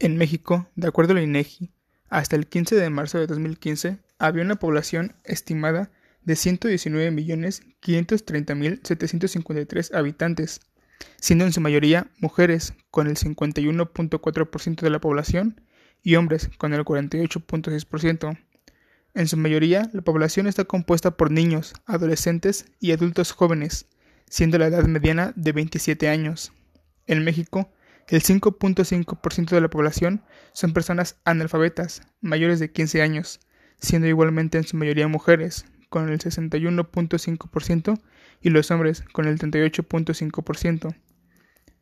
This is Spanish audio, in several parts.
En México, de acuerdo a la INEGI, hasta el 15 de marzo de 2015 había una población estimada de 119.530.753 habitantes, siendo en su mayoría mujeres, con el 51.4% de la población, y hombres, con el 48.6%. En su mayoría, la población está compuesta por niños, adolescentes y adultos jóvenes, siendo la edad mediana de 27 años. En México, el 5.5% de la población son personas analfabetas, mayores de 15 años, siendo igualmente en su mayoría mujeres, con el 61.5%, y los hombres, con el 38.5%.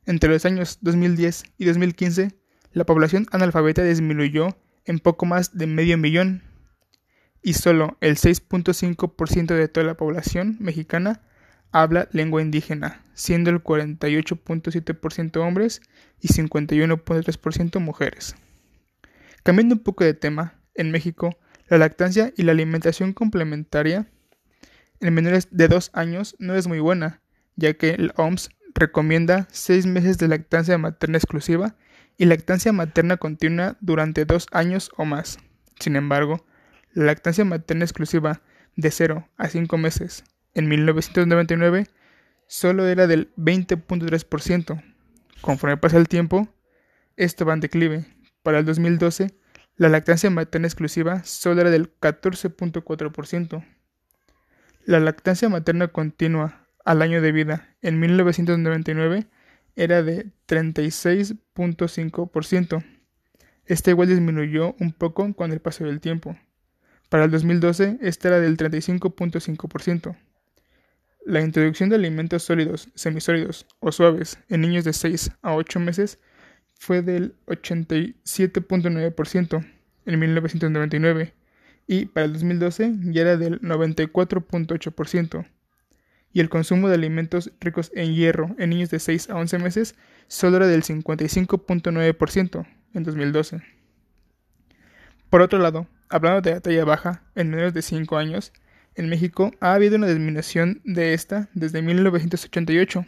Entre los años 2010 y 2015, la población analfabeta disminuyó en poco más de medio millón, y solo el 6.5% de toda la población mexicana habla lengua indígena, siendo el 48.7% hombres y 51.3% mujeres. Cambiando un poco de tema, en México, la lactancia y la alimentación complementaria en menores de 2 años no es muy buena, ya que el OMS recomienda 6 meses de lactancia materna exclusiva y lactancia materna continua durante 2 años o más. Sin embargo, la lactancia materna exclusiva de 0 a 5 meses en 1999 solo era del 20.3%. Conforme pasa el tiempo, esto va en declive. Para el 2012, la lactancia materna exclusiva solo era del 14.4%. La lactancia materna continua al año de vida en 1999 era de 36.5%. Esta igual disminuyó un poco con el paso del tiempo. Para el 2012, esta era del 35.5%. La introducción de alimentos sólidos, semisólidos o suaves en niños de 6 a 8 meses fue del 87.9% en 1999 y para el 2012 ya era del 94.8%. Y el consumo de alimentos ricos en hierro en niños de 6 a 11 meses solo era del 55.9% en 2012. Por otro lado, hablando de la talla baja en menores de 5 años, en México ha habido una disminución de esta desde 1988.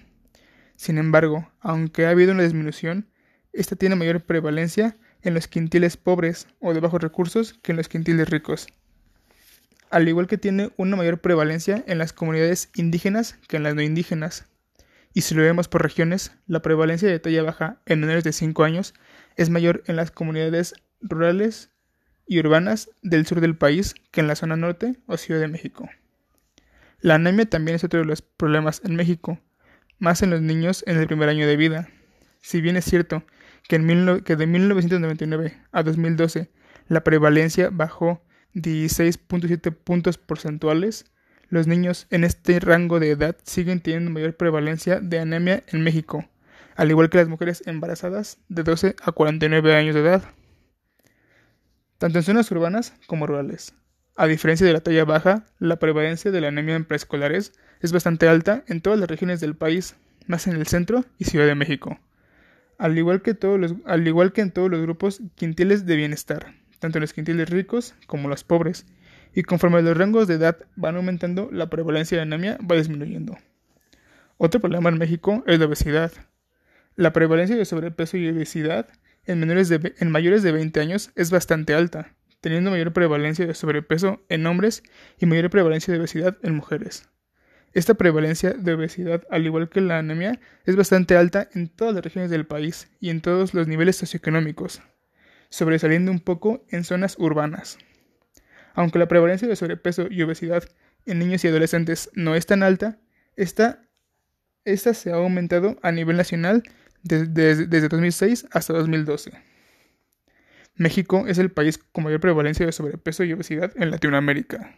Sin embargo, aunque ha habido una disminución, esta tiene mayor prevalencia en los quintiles pobres o de bajos recursos que en los quintiles ricos, al igual que tiene una mayor prevalencia en las comunidades indígenas que en las no indígenas. Y si lo vemos por regiones, la prevalencia de talla baja en menores de 5 años es mayor en las comunidades rurales y urbanas del sur del país que en la zona norte o Ciudad de México. La anemia también es otro de los problemas en México, más en los niños en el primer año de vida. Si bien es cierto que, en que de 1999 a 2012 la prevalencia bajó 16.7 puntos porcentuales, los niños en este rango de edad siguen teniendo mayor prevalencia de anemia en México, al igual que las mujeres embarazadas de 12 a 49 años de edad tanto en zonas urbanas como rurales. A diferencia de la talla baja, la prevalencia de la anemia en preescolares es bastante alta en todas las regiones del país, más en el centro y Ciudad de México, al igual que, en todos los grupos quintiles de bienestar, tanto en los quintiles ricos como los pobres, y conforme los rangos de edad van aumentando, la prevalencia de anemia va disminuyendo. Otro problema en México es la obesidad. La prevalencia de sobrepeso y obesidad en, menores de, en mayores de 20 años es bastante alta, teniendo mayor prevalencia de sobrepeso en hombres y mayor prevalencia de obesidad en mujeres. Esta prevalencia de obesidad, al igual que la anemia, es bastante alta en todas las regiones del país y en todos los niveles socioeconómicos, sobresaliendo un poco en zonas urbanas. Aunque la prevalencia de sobrepeso y obesidad en niños y adolescentes no es tan alta, esta, esta se ha aumentado a nivel nacional desde 2006 hasta 2012. México es el país con mayor prevalencia de sobrepeso y obesidad en Latinoamérica.